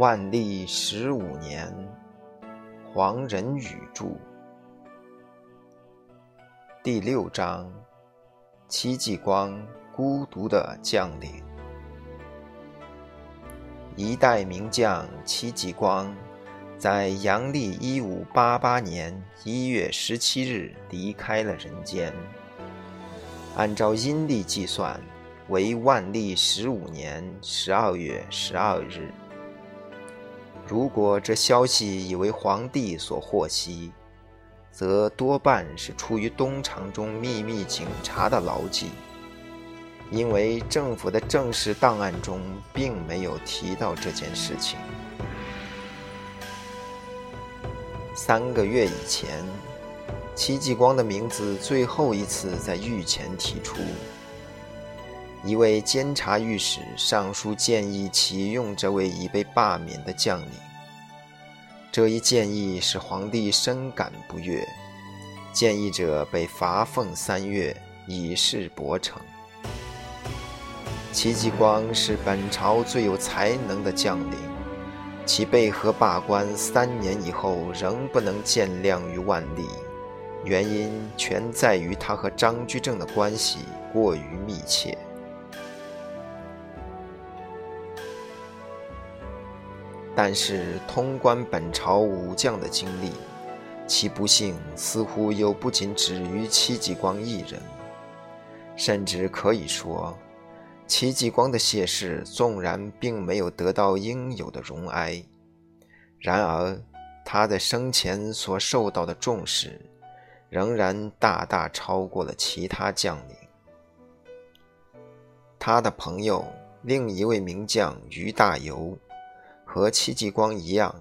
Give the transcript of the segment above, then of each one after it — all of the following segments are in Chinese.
万历十五年，黄仁宇著。第六章：戚继光孤独的将领。一代名将戚继光，在阳历一五八八年一月十七日离开了人间。按照阴历计算，为万历十五年十二月十二日。如果这消息已为皇帝所获悉，则多半是出于东厂中秘密警察的牢记，因为政府的正式档案中并没有提到这件事情。三个月以前，戚继光的名字最后一次在御前提出，一位监察御史上书建议启用这位已被罢免的将领。这一建议使皇帝深感不悦，建议者被罚俸三月，以示薄惩。戚继光是本朝最有才能的将领，其被和罢官三年以后仍不能见谅于万历，原因全在于他和张居正的关系过于密切。但是，通关本朝武将的经历，其不幸似乎又不仅止于戚继光一人。甚至可以说，戚继光的谢世纵然并没有得到应有的荣哀，然而他在生前所受到的重视，仍然大大超过了其他将领。他的朋友另一位名将于大猷。和戚继光一样，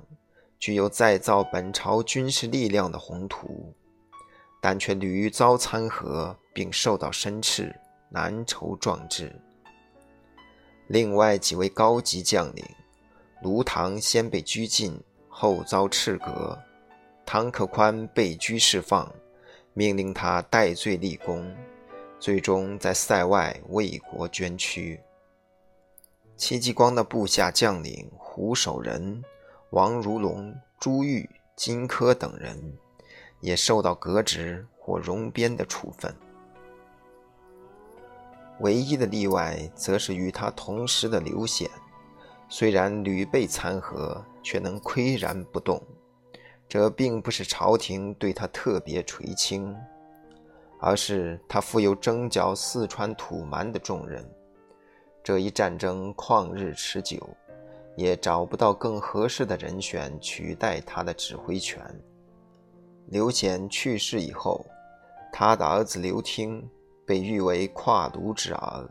具有再造本朝军事力量的宏图，但却屡遭参合，并受到申斥，难酬壮志。另外几位高级将领，卢唐先被拘禁，后遭斥革；唐可宽被拘释放，命令他戴罪立功，最终在塞外为国捐躯。戚继光的部下将领胡守仁、王如龙、朱玉、金轲等人，也受到革职或容边的处分。唯一的例外，则是与他同时的刘显，虽然屡被参合，却能岿然不动。这并不是朝廷对他特别垂青，而是他负有征剿四川土蛮的重任。这一战争旷日持久，也找不到更合适的人选取代他的指挥权。刘显去世以后，他的儿子刘听被誉为跨卢之儿，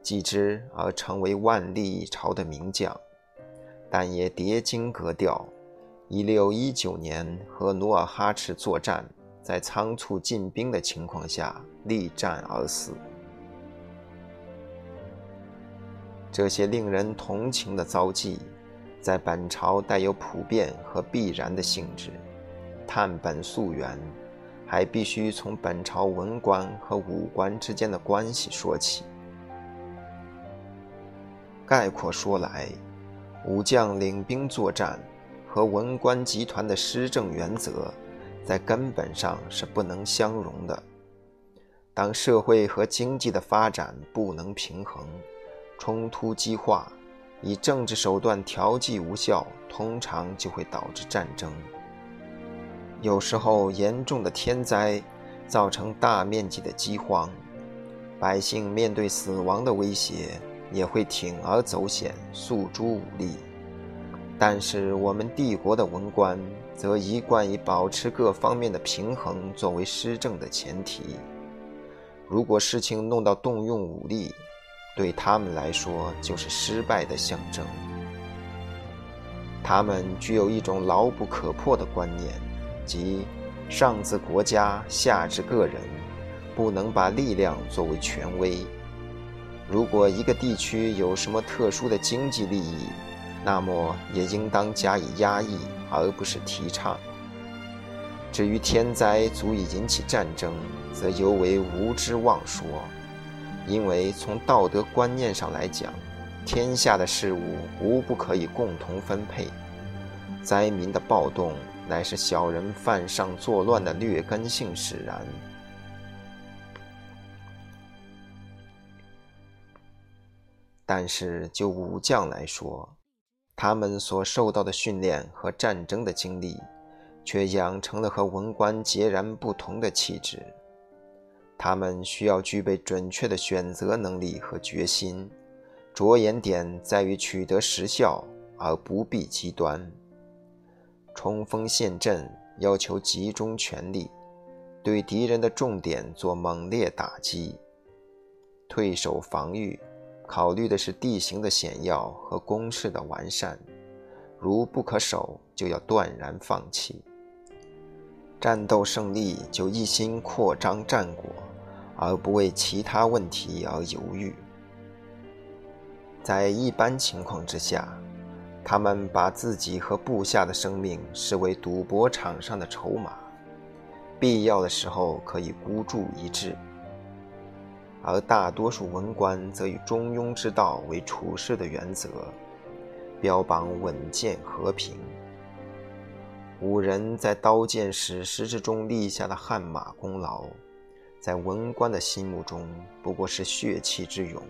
继之而成为万历朝的名将，但也跌经格调。一六一九年和努尔哈赤作战，在仓促进兵的情况下力战而死。这些令人同情的遭际，在本朝带有普遍和必然的性质。探本溯源，还必须从本朝文官和武官之间的关系说起。概括说来，武将领兵作战和文官集团的施政原则，在根本上是不能相容的。当社会和经济的发展不能平衡，冲突激化，以政治手段调剂无效，通常就会导致战争。有时候，严重的天灾造成大面积的饥荒，百姓面对死亡的威胁，也会铤而走险，诉诸武力。但是，我们帝国的文官则一贯以保持各方面的平衡作为施政的前提。如果事情弄到动用武力，对他们来说，就是失败的象征。他们具有一种牢不可破的观念，即上至国家，下至个人，不能把力量作为权威。如果一个地区有什么特殊的经济利益，那么也应当加以压抑，而不是提倡。至于天灾足以引起战争，则尤为无知妄说。因为从道德观念上来讲，天下的事物无不可以共同分配。灾民的暴动，乃是小人犯上作乱的劣根性使然。但是就武将来说，他们所受到的训练和战争的经历，却养成了和文官截然不同的气质。他们需要具备准确的选择能力和决心，着眼点在于取得实效，而不必极端。冲锋陷阵要求集中全力，对敌人的重点做猛烈打击；退守防御。考虑的是地形的险要和攻势的完善，如不可守，就要断然放弃。战斗胜利就一心扩张战果，而不为其他问题而犹豫。在一般情况之下，他们把自己和部下的生命视为赌博场上的筹码，必要的时候可以孤注一掷。而大多数文官则以中庸之道为处事的原则，标榜稳健和平。五人在刀剑史诗之中立下的汗马功劳，在文官的心目中不过是血气之勇，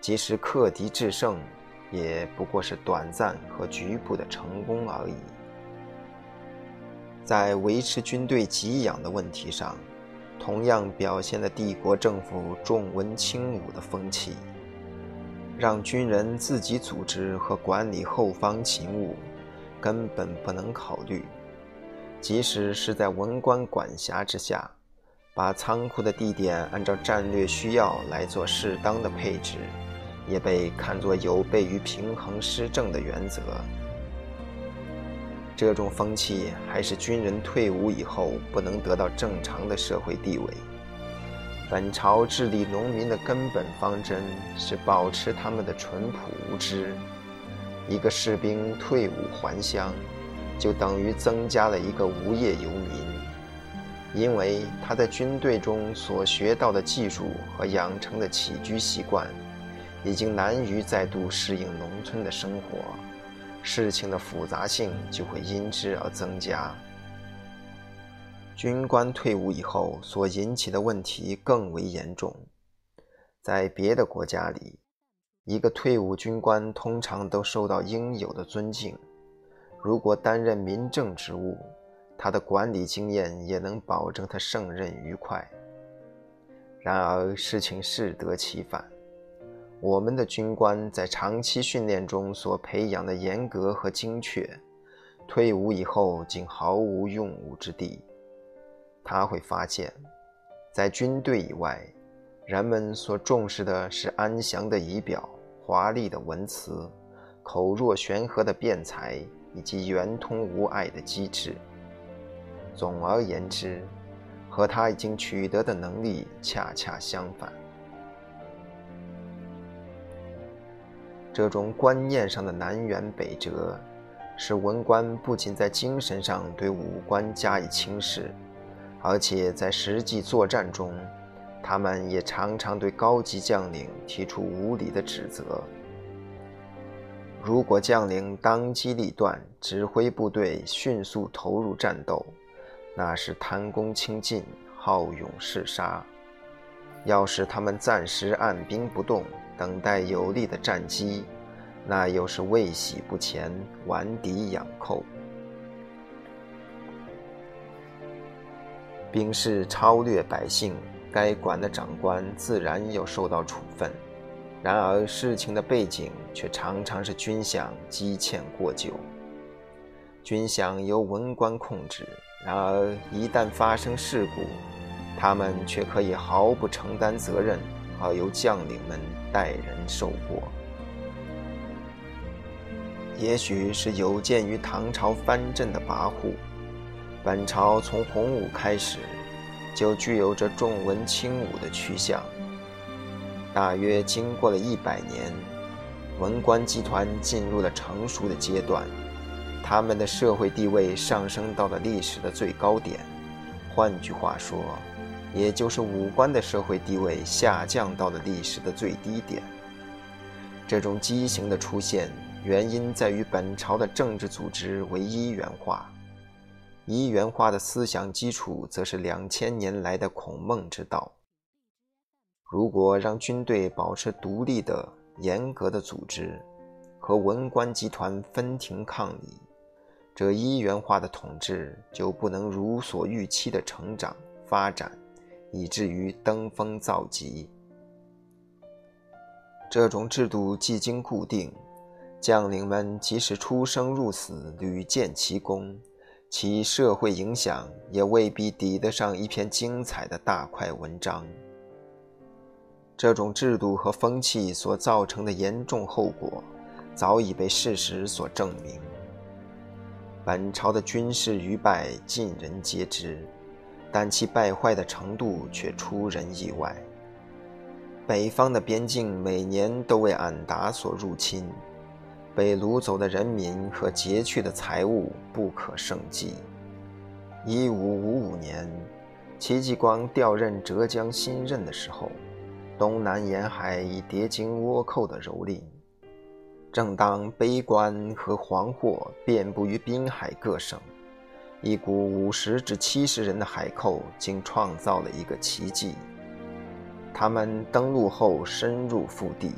即使克敌制胜，也不过是短暂和局部的成功而已。在维持军队给养的问题上。同样表现了帝国政府重文轻武的风气，让军人自己组织和管理后方勤务，根本不能考虑。即使是在文官管辖之下，把仓库的地点按照战略需要来做适当的配置，也被看作有悖于平衡施政的原则。这种风气还是军人退伍以后不能得到正常的社会地位。本朝治理农民的根本方针是保持他们的淳朴无知。一个士兵退伍还乡，就等于增加了一个无业游民，因为他在军队中所学到的技术和养成的起居习惯，已经难于再度适应农村的生活。事情的复杂性就会因之而增加。军官退伍以后所引起的问题更为严重。在别的国家里，一个退伍军官通常都受到应有的尊敬。如果担任民政职务，他的管理经验也能保证他胜任愉快。然而，事情适得其反。我们的军官在长期训练中所培养的严格和精确，退伍以后竟毫无用武之地。他会发现，在军队以外，人们所重视的是安详的仪表、华丽的文辞、口若悬河的辩才以及圆通无碍的机智。总而言之，和他已经取得的能力恰恰相反。这种观念上的南辕北辙，使文官不仅在精神上对武官加以轻视，而且在实际作战中，他们也常常对高级将领提出无理的指责。如果将领当机立断，指挥部队迅速投入战斗，那是贪功轻进、好勇嗜杀；要是他们暂时按兵不动，等待有利的战机，那又是未喜不前，顽敌养寇。兵士超掠百姓，该管的长官自然要受到处分。然而事情的背景却常常是军饷积欠过久，军饷由文官控制。然而一旦发生事故，他们却可以毫不承担责任。而由将领们代人受过，也许是有鉴于唐朝藩镇的跋扈，本朝从洪武开始就具有着重文轻武的趋向。大约经过了一百年，文官集团进入了成熟的阶段，他们的社会地位上升到了历史的最高点。换句话说，也就是武官的社会地位下降到了历史的最低点。这种畸形的出现，原因在于本朝的政治组织为一元化，一元化的思想基础则是两千年来的孔孟之道。如果让军队保持独立的、严格的组织，和文官集团分庭抗礼，这一元化的统治就不能如所预期的成长发展，以至于登峰造极。这种制度既经固定，将领们即使出生入死，屡建奇功，其社会影响也未必抵得上一篇精彩的大块文章。这种制度和风气所造成的严重后果，早已被事实所证明。本朝的军事愚败，尽人皆知，但其败坏的程度却出人意外。北方的边境每年都为俺答所入侵，被掳走的人民和劫去的财物不可胜计。一五五五年，戚继光调任浙江新任的时候，东南沿海已叠经倭寇的蹂躏。正当悲观和惶惑遍布于滨海各省，一股五十至七十人的海寇竟创造了一个奇迹。他们登陆后深入腹地，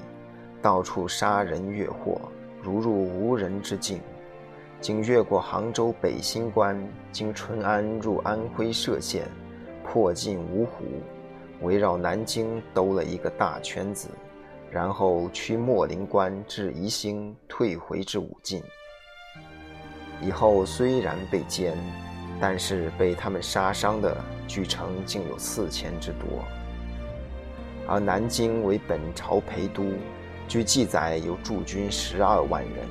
到处杀人越货，如入无人之境。经越过杭州北新关，经淳安入安徽歙县，破进芜湖，围绕南京兜了一个大圈子，然后驱莫陵关至宜兴，退回至武进。以后虽然被歼，但是被他们杀伤的，据称竟有四千之多。而南京为本朝陪都，据记载有驻军十二万人。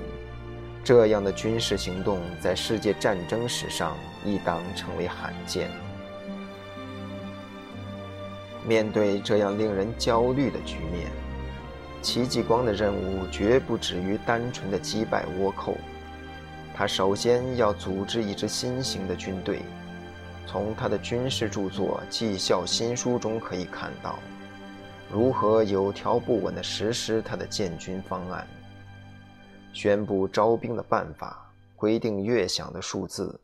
这样的军事行动在世界战争史上亦当成为罕见。面对这样令人焦虑的局面，戚继光的任务绝不止于单纯的击败倭寇。他首先要组织一支新型的军队。从他的军事著作《绩效新书》中可以看到。如何有条不紊地实施他的建军方案？宣布招兵的办法，规定月饷的数字，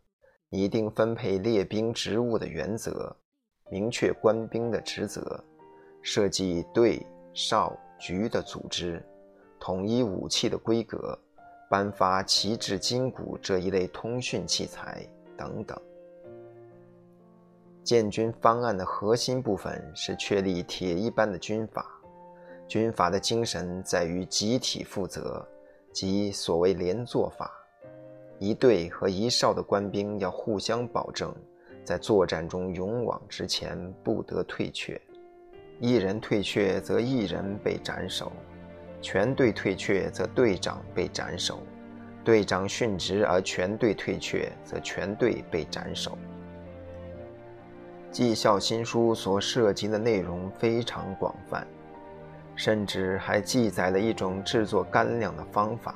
拟定分配列兵职务的原则，明确官兵的职责，设计队、哨、局的组织，统一武器的规格，颁发旗帜、金鼓这一类通讯器材等等。建军方案的核心部分是确立铁一般的军法。军法的精神在于集体负责，即所谓连坐法。一队和一哨的官兵要互相保证，在作战中勇往直前，不得退却。一人退却，则一人被斩首；全队退却，则队长被斩首；队长殉职而全队退却，则全队被斩首。绩效新书所涉及的内容非常广泛，甚至还记载了一种制作干粮的方法。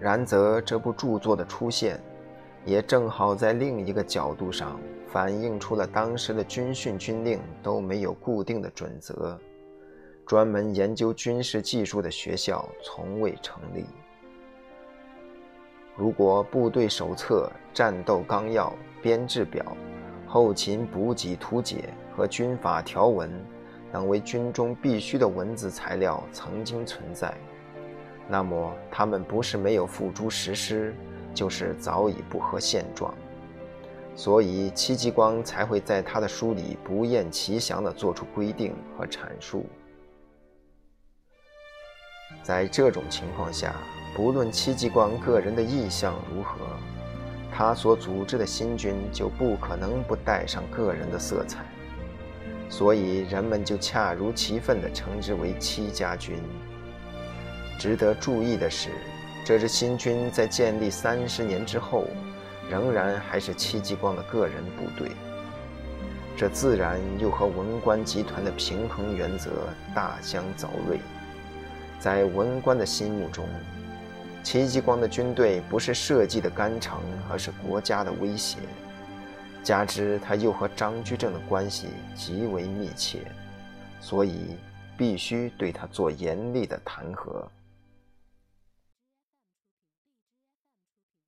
然则，这部著作的出现，也正好在另一个角度上反映出了当时的军训军令都没有固定的准则，专门研究军事技术的学校从未成立。如果部队手册、战斗纲要、编制表，后勤补给图解和军法条文等为军中必须的文字材料曾经存在，那么他们不是没有付诸实施，就是早已不合现状。所以戚继光才会在他的书里不厌其详地做出规定和阐述。在这种情况下，不论戚继光个人的意向如何。他所组织的新军就不可能不带上个人的色彩，所以人们就恰如其分地称之为戚家军。值得注意的是，这支新军在建立三十年之后，仍然还是戚继光的个人部队。这自然又和文官集团的平衡原则大相凿锐。在文官的心目中，戚继光的军队不是设计的干城，而是国家的威胁。加之他又和张居正的关系极为密切，所以必须对他做严厉的弹劾。